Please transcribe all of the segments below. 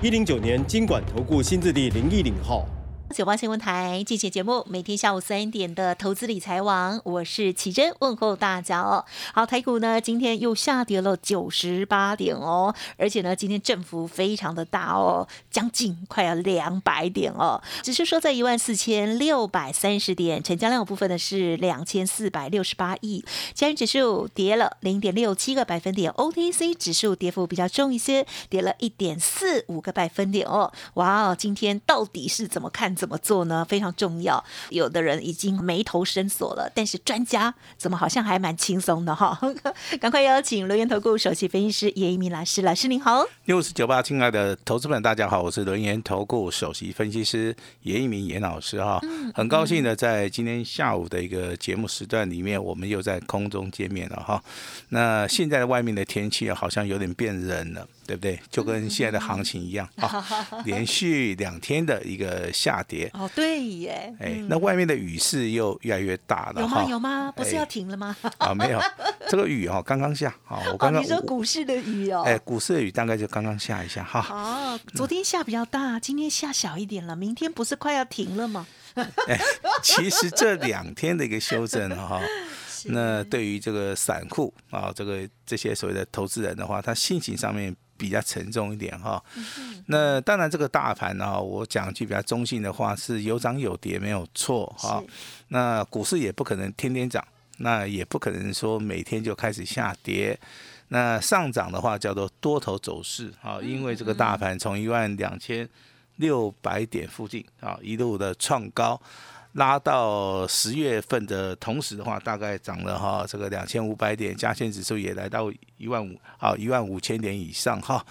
一零九年经管投顾新字第零一零号。九八新闻台进行节目，每天下午三点的投资理财网，我是奇珍，问候大家哦。好，台股呢今天又下跌了九十八点哦，而且呢今天振幅非常的大哦，将近快要两百点哦，只是说在一万四千六百三十点，成交量部分呢是两千四百六十八亿，加元指数跌了零点六七个百分点，OTC 指数跌幅比较重一些，跌了一点四五个百分点哦。哇哦，今天到底是怎么看？怎么做呢？非常重要。有的人已经眉头深锁了，但是专家怎么好像还蛮轻松的哈？赶快邀请留言投顾首席分析师叶一鸣老师，老师您好。六四九八，亲爱的投资们，大家好，我是轮研投顾首席分析师叶一鸣严老师哈。很高兴呢在今天下午的一个节目时段里面，我们又在空中见面了哈。那现在外面的天气好像有点变冷了。对不对？就跟现在的行情一样啊，连续两天的一个下跌。哦，对耶。哎，那外面的雨势又越来越大了。有吗？有吗？不是要停了吗？啊，没有，这个雨哈刚刚下。啊，我刚刚你说股市的雨哦。哎，股市的雨大概就刚刚下一下哈。哦，昨天下比较大，今天下小一点了。明天不是快要停了吗？哎，其实这两天的一个修正哈。那对于这个散户啊，这个这些所谓的投资人的话，他心情上面比较沉重一点哈。那当然，这个大盘呢，我讲句比较中性的话，是有涨有跌没有错哈。那股市也不可能天天涨，那也不可能说每天就开始下跌。那上涨的话叫做多头走势啊，因为这个大盘从一万两千六百点附近啊一路的创高。拉到十月份的同时的话，大概涨了哈，这个两千五百点，加权指数也来到一万五，好一万五千点以上哈。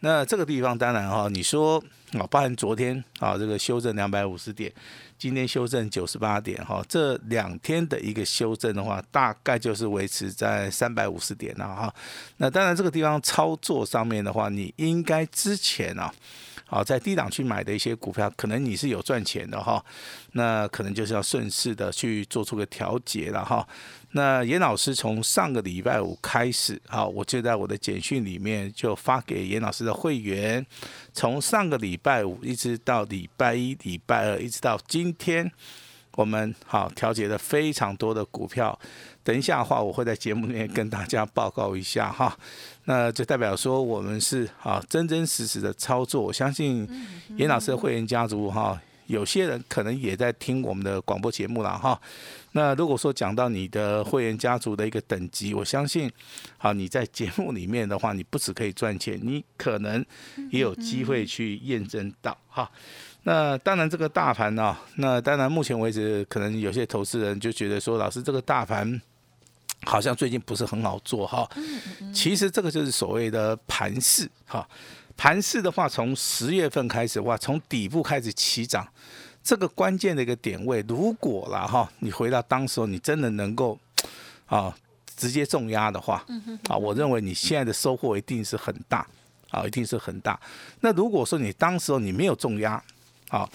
那这个地方当然哈，你说啊，包含昨天啊这个修正两百五十点，今天修正九十八点哈，这两天的一个修正的话，大概就是维持在三百五十点了哈。那当然这个地方操作上面的话，你应该之前啊。啊，在低档去买的一些股票，可能你是有赚钱的哈，那可能就是要顺势的去做出个调节了哈。那严老师从上个礼拜五开始，好，我就在我的简讯里面就发给严老师的会员，从上个礼拜五一直到礼拜一、礼拜二，一直到今天。我们好调节了非常多的股票，等一下的话，我会在节目里面跟大家报告一下哈。那就代表说我们是啊真真实实的操作。我相信严老师的会员家族哈，有些人可能也在听我们的广播节目了哈。那如果说讲到你的会员家族的一个等级，我相信好你在节目里面的话，你不只可以赚钱，你可能也有机会去验证到哈。那当然，这个大盘呢，那当然，目前为止，可能有些投资人就觉得说，老师，这个大盘好像最近不是很好做哈。其实这个就是所谓的盘势哈。盘势的话，从十月份开始哇，从底部开始起涨，这个关键的一个点位，如果了哈，你回到当时候，你真的能够啊直接重压的话，啊，我认为你现在的收获一定是很大啊，一定是很大。那如果说你当时候你没有重压，好，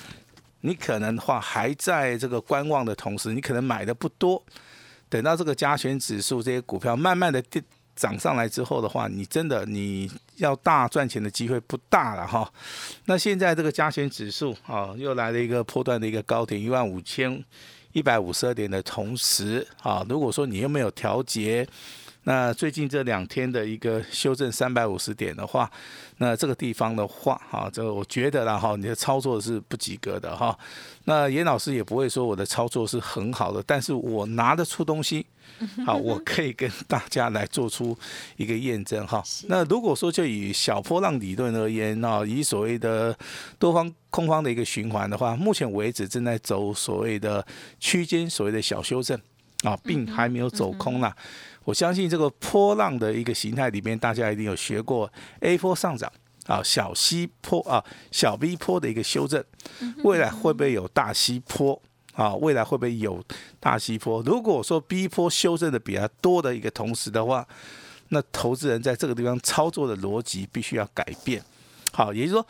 你可能的话还在这个观望的同时，你可能买的不多。等到这个加权指数这些股票慢慢的涨上来之后的话，你真的你要大赚钱的机会不大了哈。那现在这个加权指数啊，又来了一个破断的一个高点一万五千一百五十二点的同时啊，如果说你又没有调节。那最近这两天的一个修正三百五十点的话，那这个地方的话，哈，这个我觉得啦，哈，你的操作是不及格的哈。那严老师也不会说我的操作是很好的，但是我拿得出东西，好，我可以跟大家来做出一个验证哈。那如果说就以小波浪理论而言啊，以所谓的多方空方的一个循环的话，目前为止正在走所谓的区间，所谓的小修正啊，并还没有走空了。我相信这个波浪的一个形态里面，大家一定有学过 A 波上涨啊小西坡啊小 V 坡的一个修正，未来会不会有大西坡？啊，未来会不会有大西坡？如果说 B 坡修正的比较多的一个同时的话，那投资人在这个地方操作的逻辑必须要改变。好，也就是说，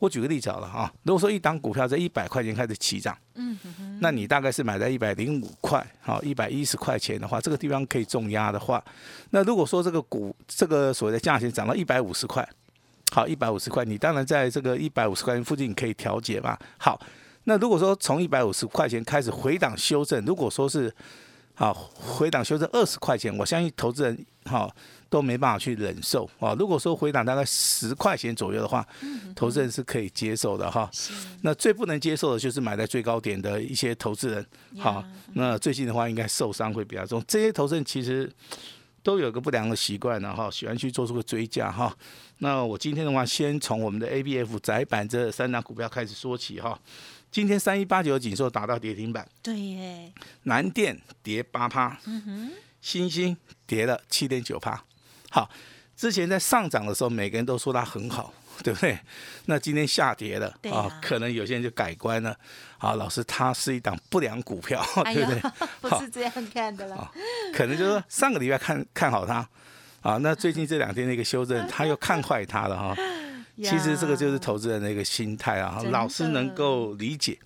我举个例子好了啊，如果说一档股票在一百块钱开始起涨，嗯，那你大概是买在一百零五块，好，一百一十块钱的话，这个地方可以重压的话，那如果说这个股这个所谓的价钱涨到一百五十块，好，一百五十块，你当然在这个一百五十块钱附近可以调节嘛，好。那如果说从一百五十块钱开始回档修正，如果说是啊回档修正二十块钱，我相信投资人哈都没办法去忍受啊。如果说回档大概十块钱左右的话，投资人是可以接受的哈。那最不能接受的就是买在最高点的一些投资人，好，那最近的话应该受伤会比较重。这些投资人其实都有个不良的习惯了哈，喜欢去做出个追加哈。那我今天的话，先从我们的 A B F 窄板这三档股票开始说起哈。今天三一八九锦硕达到跌停板，对耶。南电跌八趴，嗯哼，星星跌了七点九趴。好，之前在上涨的时候，每个人都说它很好，对不对？那今天下跌了啊，可能有些人就改观了。好，老师，它是一档不良股票，对不对？不是这样看的了。可能就是上个礼拜看看好它，啊，那最近这两天的一个修正，他又看坏它了哈。其实这个就是投资人的一个心态啊，老师能够理解，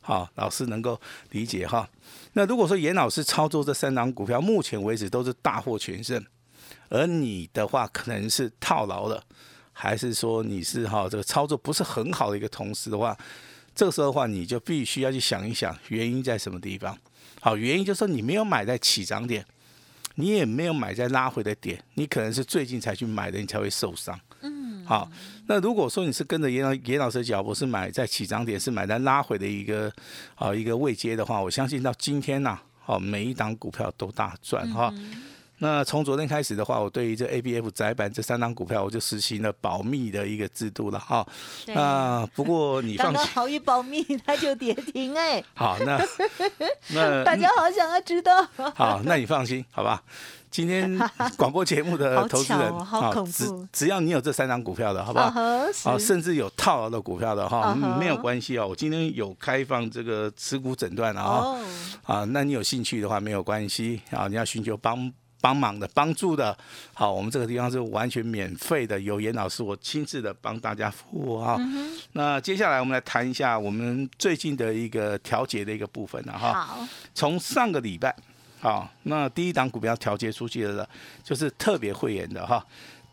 好，老师能够理解哈。那如果说严老师操作这三档股票，目前为止都是大获全胜，而你的话可能是套牢了，还是说你是哈这个操作不是很好的一个同时的话，这个时候的话你就必须要去想一想原因在什么地方。好，原因就是说你没有买在起涨点，你也没有买在拉回的点，你可能是最近才去买的，你才会受伤。嗯好，那如果说你是跟着严老严老师的脚步，是买在起涨点，是买在拉回的一个啊一个位阶的话，我相信到今天呐，好每一档股票都大赚哈。那从昨天开始的话，我对于这 A B F 窄板这三档股票，我就实行了保密的一个制度了哈。那不过你放心，好一保密，它就跌停哎。好，那 那大家好想要知道。好，那你放心，好吧。今天 广播节目的投资人，好只只要你有这三张股票的，好不好？好，甚至有套牢的股票的哈，没有关系哦。我今天有开放这个持股诊断了哈，啊，那你有兴趣的话没有关系啊，你要寻求帮帮忙的帮助的，好，我们这个地方是完全免费的，有严老师我亲自的帮大家服务哈。那接下来我们来谈一下我们最近的一个调节的一个部分了哈。好，从上个礼拜。好，那第一档股票调节出去的，就是特别会员的哈，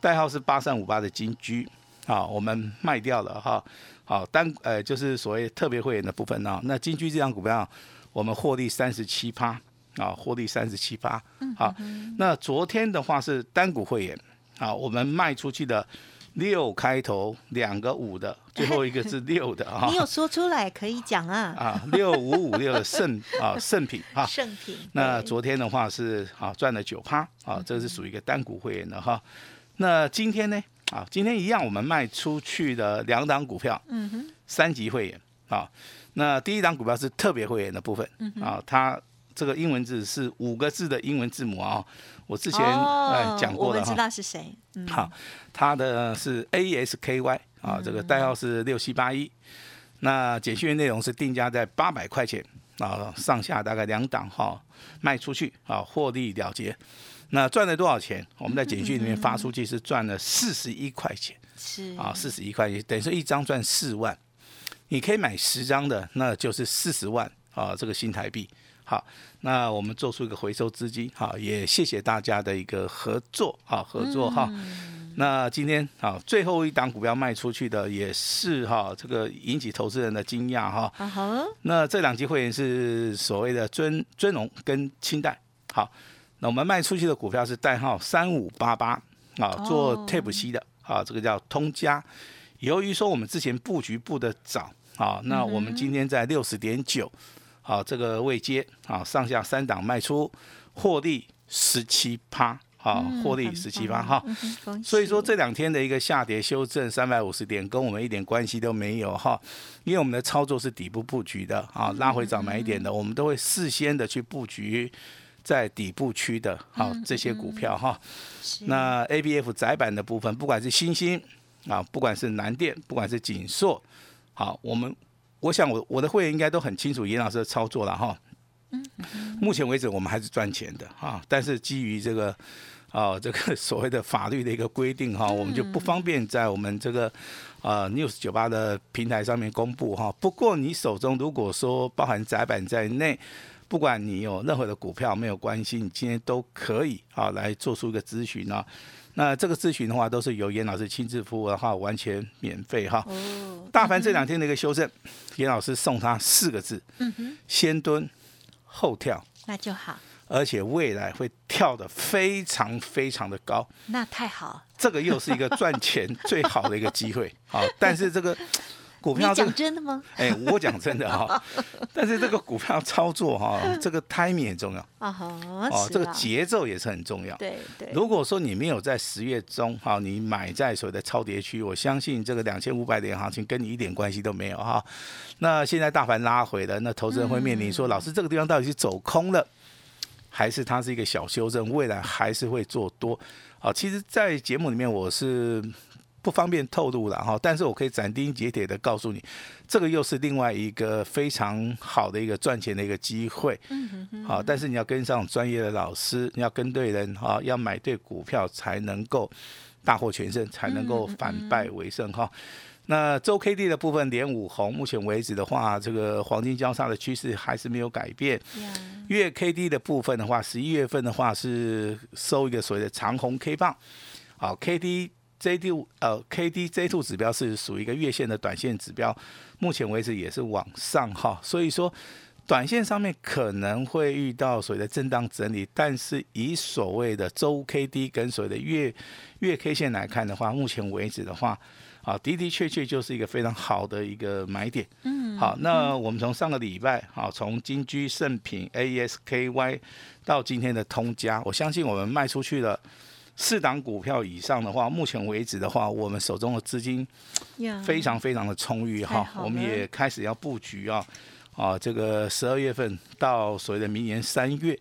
代号是八三五八的金居，好，我们卖掉了哈，好单呃就是所谓特别会员的部分呢，那金居这张股票我们获利三十七趴，啊，获利三十七趴，好，那昨天的话是单股会员，啊，我们卖出去的。六开头两个五的，最后一个是六的 啊！你有说出来可以讲啊！啊，六五五六的圣啊圣品啊圣 品。那昨天的话是啊赚了九趴啊，这是属于一个单股会员的哈。那今天呢啊，今天一样我们卖出去的两档股票，嗯哼，三级会员啊。那第一档股票是特别会员的部分啊，它这个英文字是五个字的英文字母啊。我之前哎讲过的哈，我们知道是谁。好，它的是 ASKY 啊，这个代号是六七八一。那简讯内容是定价在八百块钱啊，上下大概两档哈，卖出去啊，获利了结。那赚了多少钱？我们在简讯里面发出去是赚了四十一块钱，是啊，四十一块钱，等于说一张赚四万。你可以买十张的，那就是四十万啊，这个新台币。好，那我们做出一个回收资金，好，也谢谢大家的一个合作，好合作哈。那今天好，最后一档股票卖出去的也是哈，这个引起投资人的惊讶哈。那这两期会员是所谓的尊尊荣跟清代，好，那我们卖出去的股票是代号三五八八，啊，做 Tape C 的，啊，这个叫通家。由于说我们之前布局布的早，啊，那我们今天在六十点九。好，这个未接，好，上下三档卖出，获利十七趴，好，获利十七趴，哈，所以说这两天的一个下跌修正三百五十点，跟我们一点关系都没有，哈，因为我们的操作是底部布局的，啊，拉回早买一点的，我们都会事先的去布局在底部区的，好，这些股票，哈，那 A B F 窄板的部分，不管是新兴，啊，不管是南电，不管是锦硕，好，我们我想我我的会员应该都很清楚严老师的操作了哈。嗯，目前为止我们还是赚钱的哈，但是基于这个啊这个所谓的法律的一个规定哈，我们就不方便在我们这个啊 news 九八的平台上面公布哈。不过你手中如果说包含窄板在内，不管你有任何的股票没有关系，你今天都可以啊来做出一个咨询啊。那这个咨询的话，都是由严老师亲自服务的话，完全免费哈。哦。大凡这两天的一个修正，严老师送他四个字：嗯哼，先蹲后跳。那就好。而且未来会跳得非常非常的高。那太好。这个又是一个赚钱最好的一个机会。好，但是这个。股票讲真的吗？哎，我讲真的哈，但是这个股票操作哈，这个 timing 很重要啊哈，哦，这个节奏也是很重要。对对。如果说你没有在十月中哈，你买在所谓的超跌区，我相信这个两千五百点行情跟你一点关系都没有哈。那现在大盘拉回了，那投资人会面临说，老师这个地方到底是走空了，还是它是一个小修正，未来还是会做多？好，其实，在节目里面我是。不方便透露了哈，但是我可以斩钉截铁的告诉你，这个又是另外一个非常好的一个赚钱的一个机会。嗯哼好，但是你要跟上专业的老师，你要跟对人哈，要买对股票才能够大获全胜，才能够反败为胜哈。那周 K D 的部分连五红，目前为止的话，这个黄金交叉的趋势还是没有改变。月 K D 的部分的话，十一月份的话是收一个所谓的长红 K 棒。好，K D。J D 呃 K D J two 指标是属于一个月线的短线指标，目前为止也是往上哈，所以说短线上面可能会遇到所谓的震荡整理，但是以所谓的周 K D 跟所谓的月月 K 线来看的话，目前为止的话，啊的的确确就是一个非常好的一个买点。嗯，好，那我们从上个礼拜啊，从金居盛品 A S K Y 到今天的通家，我相信我们卖出去了。四档股票以上的话，目前为止的话，我们手中的资金非常非常的充裕哈。我们也开始要布局啊，啊，这个十二月份到所谓的明年三月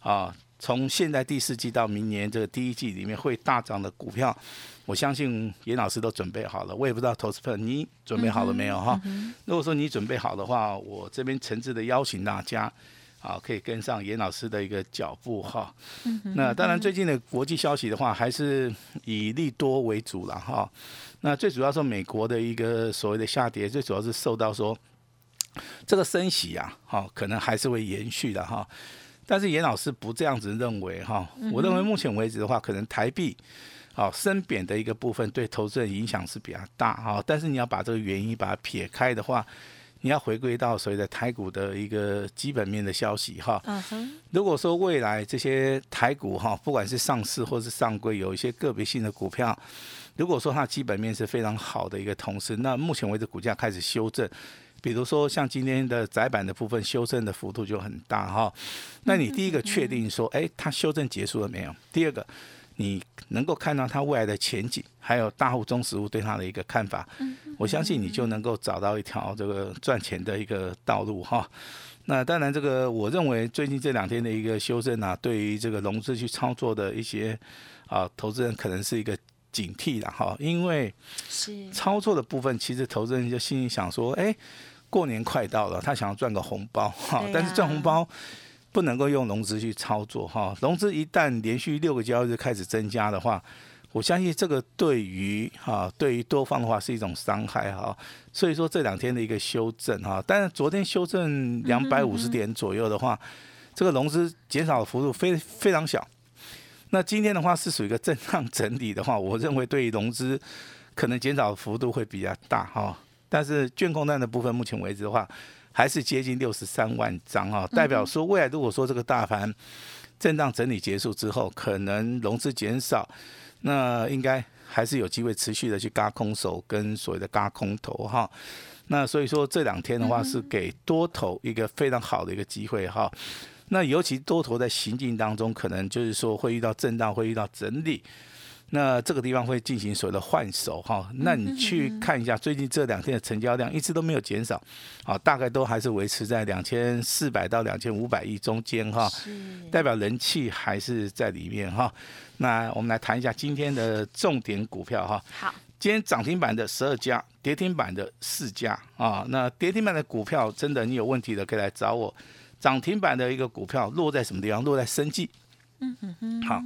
啊，从现在第四季到明年这个第一季里面会大涨的股票，我相信严老师都准备好了。我也不知道投资朋友你准备好了没有哈？如果说你准备好的话，我这边诚挚的邀请大家。好，可以跟上严老师的一个脚步哈。那当然，最近的国际消息的话，还是以利多为主了哈。那最主要说，美国的一个所谓的下跌，最主要是受到说这个升息啊，哈，可能还是会延续的哈。但是严老师不这样子认为哈。我认为目前为止的话，可能台币好升贬的一个部分对投资人影响是比较大哈。但是你要把这个原因把它撇开的话。你要回归到所谓的台股的一个基本面的消息哈。嗯哼。如果说未来这些台股哈，不管是上市或是上柜，有一些个别性的股票，如果说它基本面是非常好的一个同时，那目前为止股价开始修正，比如说像今天的窄板的部分修正的幅度就很大哈。那你第一个确定说，哎，它修正结束了没有？第二个。你能够看到它未来的前景，还有大户中实物对它的一个看法，我相信你就能够找到一条这个赚钱的一个道路哈。那当然，这个我认为最近这两天的一个修正啊，对于这个融资去操作的一些啊投资人可能是一个警惕了哈，因为是操作的部分，其实投资人就心里想说，哎，过年快到了，他想要赚个红包哈，但是赚红包。不能够用融资去操作哈，融资一旦连续六个交易日开始增加的话，我相信这个对于哈对于多方的话是一种伤害哈，所以说这两天的一个修正哈，但是昨天修正两百五十点左右的话，这个融资减少的幅度非非常小，那今天的话是属于一个震荡整理的话，我认为对于融资可能减少的幅度会比较大哈，但是券控单的部分目前为止的话。还是接近六十三万张啊，代表说未来如果说这个大盘震荡整理结束之后，可能融资减少，那应该还是有机会持续的去嘎空手跟所谓的嘎空头哈。那所以说这两天的话是给多头一个非常好的一个机会哈。那尤其多头在行进当中，可能就是说会遇到震荡，会遇到整理。那这个地方会进行所谓的换手哈，那你去看一下最近这两天的成交量一直都没有减少，啊，大概都还是维持在两千四百到两千五百亿中间哈，代表人气还是在里面哈。那我们来谈一下今天的重点股票哈。好。今天涨停板的十二家，跌停板的四家啊。那跌停板的股票真的你有问题的可以来找我。涨停板的一个股票落在什么地方？落在生计。嗯嗯嗯。好，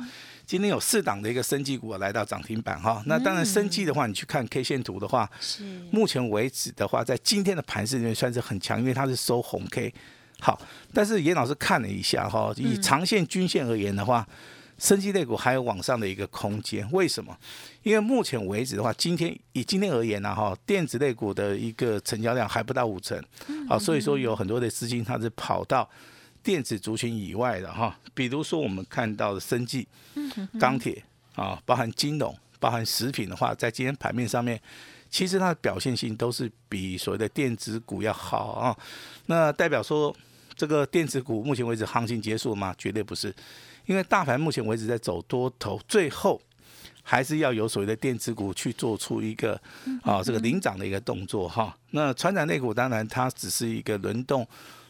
今天有四档的一个生技股来到涨停板哈。那当然生技的话，你去看 K 线图的话，是目前为止的话，在今天的盘势里面算是很强，因为它是收红 K。好，但是严老师看了一下哈，以长线均线而言的话。生机类股还有往上的一个空间，为什么？因为目前为止的话，今天以今天而言呢，哈，电子类股的一个成交量还不到五成，好，所以说有很多的资金它是跑到电子族群以外的哈，比如说我们看到的生技、钢铁啊，包含金融、包含食品的话，在今天盘面上面，其实它的表现性都是比所谓的电子股要好啊。那代表说这个电子股目前为止行情结束了吗？绝对不是。因为大盘目前为止在走多头，最后还是要有所谓的电子股去做出一个啊这个领涨的一个动作哈。那船长类股当然它只是一个轮动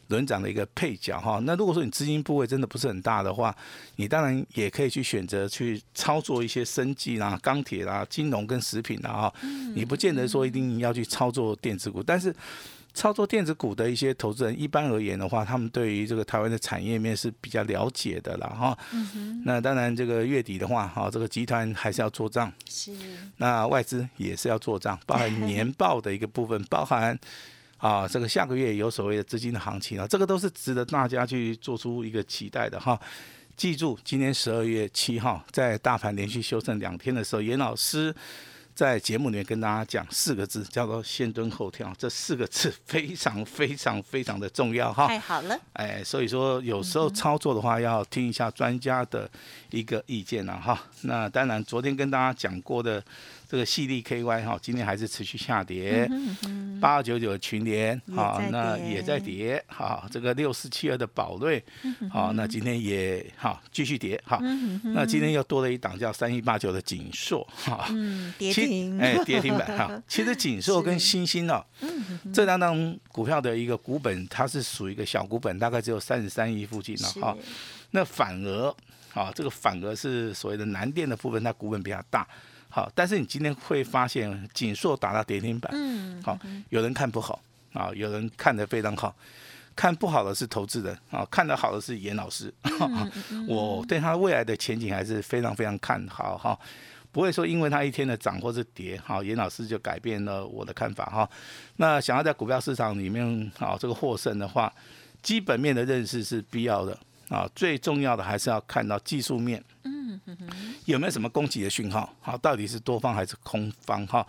轮涨的一个配角哈。那如果说你资金部位真的不是很大的话，你当然也可以去选择去操作一些生技啦、钢铁啦、金融跟食品啦哈。你不见得说一定要去操作电子股，但是。操作电子股的一些投资人，一般而言的话，他们对于这个台湾的产业面是比较了解的了哈。那当然，这个月底的话，哈，这个集团还是要做账。是。那外资也是要做账，包含年报的一个部分，包含啊，这个下个月有所谓的资金的行情啊，这个都是值得大家去做出一个期待的哈。记住，今天十二月七号，在大盘连续修正两天的时候，严老师。在节目里面跟大家讲四个字，叫做先蹲后跳，这四个字非常非常非常的重要哈。太好了，哎，所以说有时候操作的话要听一下专家的一个意见了哈。那当然，昨天跟大家讲过的。这个细粒 KY 哈，今天还是持续下跌，八二九九群联好，那也在跌好，这个六四七二的宝瑞好，那今天也好继续跌好，那今天又多了一档叫三一八九的锦硕哈，跌停哎跌停板哈，其实锦硕跟星星哦，这两档股票的一个股本它是属于一个小股本，大概只有三十三亿附近了哈，那反而啊这个反而是所谓的南电的部分，它股本比较大。好，但是你今天会发现锦硕打到跌停板，嗯，好，有人看不好啊，有人看得非常好，看不好的是投资人啊，看得好的是严老师，我对他未来的前景还是非常非常看好哈，不会说因为他一天的涨或是跌，好，严老师就改变了我的看法哈。那想要在股票市场里面啊这个获胜的话，基本面的认识是必要的啊，最重要的还是要看到技术面。有没有什么攻击的讯号？好，到底是多方还是空方？哈，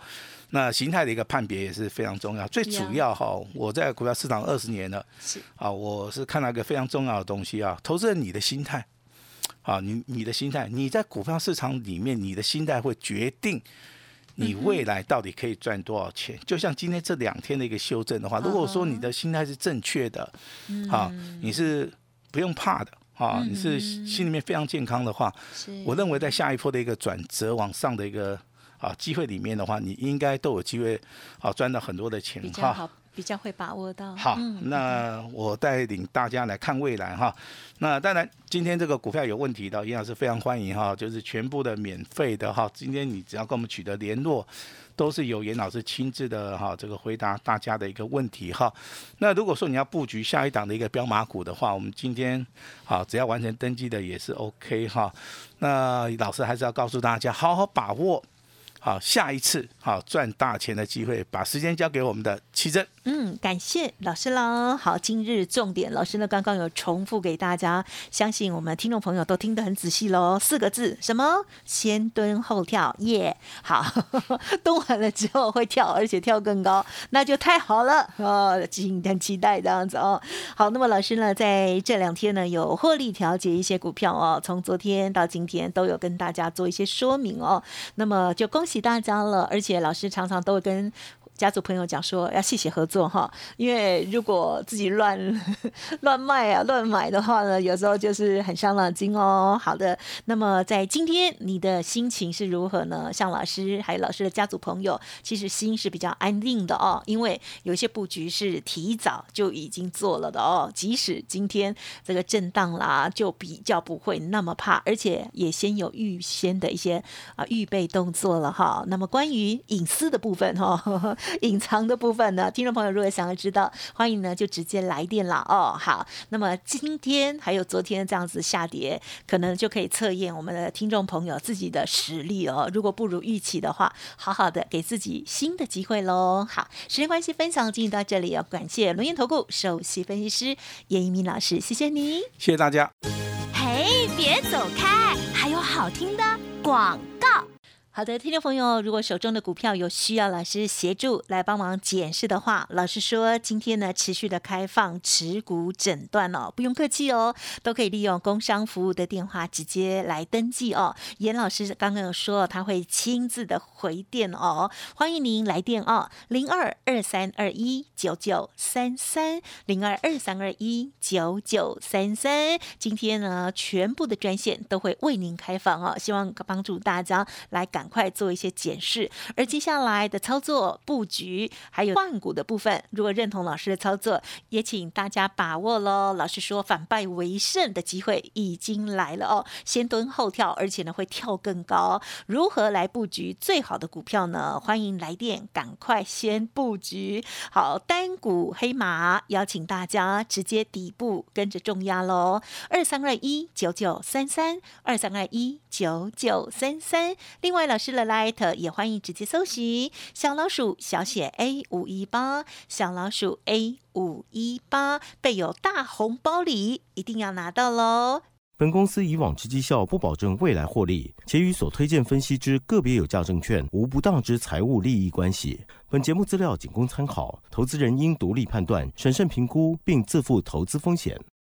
那形态的一个判别也是非常重要。最主要哈，我在股票市场二十年了，是啊，我是看到一个非常重要的东西啊，投资人你的心态，啊，你你的心态，你在股票市场里面，你的心态会决定你未来到底可以赚多少钱。就像今天这两天的一个修正的话，如果说你的心态是正确的，啊，你是不用怕的。啊，你是心里面非常健康的话，我认为在下一波的一个转折往上的一个啊机会里面的话，你应该都有机会啊赚到很多的钱哈，比较会把握到。好，那我带领大家来看未来哈。那当然，今天这个股票有问题的，严老师非常欢迎哈，就是全部的免费的哈。今天你只要跟我们取得联络。都是由严老师亲自的哈，这个回答大家的一个问题哈。那如果说你要布局下一档的一个标马股的话，我们今天好只要完成登记的也是 OK 哈。那老师还是要告诉大家，好好把握。好，下一次好赚大钱的机会，把时间交给我们的奇珍。嗯，感谢老师啦。好，今日重点，老师呢刚刚有重复给大家，相信我们听众朋友都听得很仔细喽。四个字，什么？先蹲后跳，耶！好，蹲完了之后会跳，而且跳更高，那就太好了哦，敬很期待这样子哦。好，那么老师呢在这两天呢有获利调节一些股票哦，从昨天到今天都有跟大家做一些说明哦。那么就。恭喜大家了！而且老师常常都会跟家族朋友讲说要谢谢合作哈，因为如果自己乱 乱卖啊、乱买的话呢，有时候就是很伤脑筋哦。好的，那么在今天你的心情是如何呢？像老师还有老师的家族朋友，其实心是比较安定的哦，因为有些布局是提早就已经做了的哦。即使今天这个震荡啦，就比较不会那么怕，而且也先有预先的一些啊预备动作了哈。那么关于隐私的部分哈，隐藏的部分呢，听众朋友如果想要知道，欢迎呢就直接来电了哦。好，那么今天还有昨天这样子下跌，可能就可以测验我们的听众朋友自己的实力哦。如果不如预期的话，好好的给自己新的机会喽。好，时间关系，分享进行到这里哦，感谢龙岩投顾首席分析师叶一鸣老师，谢谢你，谢谢大家。嘿，别走开，还有好听的广告。好的，听众朋友，如果手中的股票有需要老师协助来帮忙检视的话，老师说今天呢持续的开放持股诊断哦，不用客气哦，都可以利用工商服务的电话直接来登记哦。严老师刚刚有说他会亲自的回电哦，欢迎您来电哦，零二二三二一九九三三零二二三二一九九三三。今天呢，全部的专线都会为您开放哦，希望帮助大家来赶。赶快做一些检视，而接下来的操作布局还有换股的部分，如果认同老师的操作，也请大家把握喽。老师说反败为胜的机会已经来了哦，先蹲后跳，而且呢会跳更高。如何来布局最好的股票呢？欢迎来电，赶快先布局好单股黑马，邀请大家直接底部跟着重压喽。二三二一九九三三二三二一九九三三，另外。老师的 Light 也欢迎直接搜寻小老鼠小写 A 五一八，小老鼠 A 五一八，备有大红包礼，一定要拿到喽！本公司以往之绩效不保证未来获利，且与所推荐分析之个别有价证券无不当之财务利益关系。本节目资料仅供参考，投资人应独立判断、审慎评估，并自负投资风险。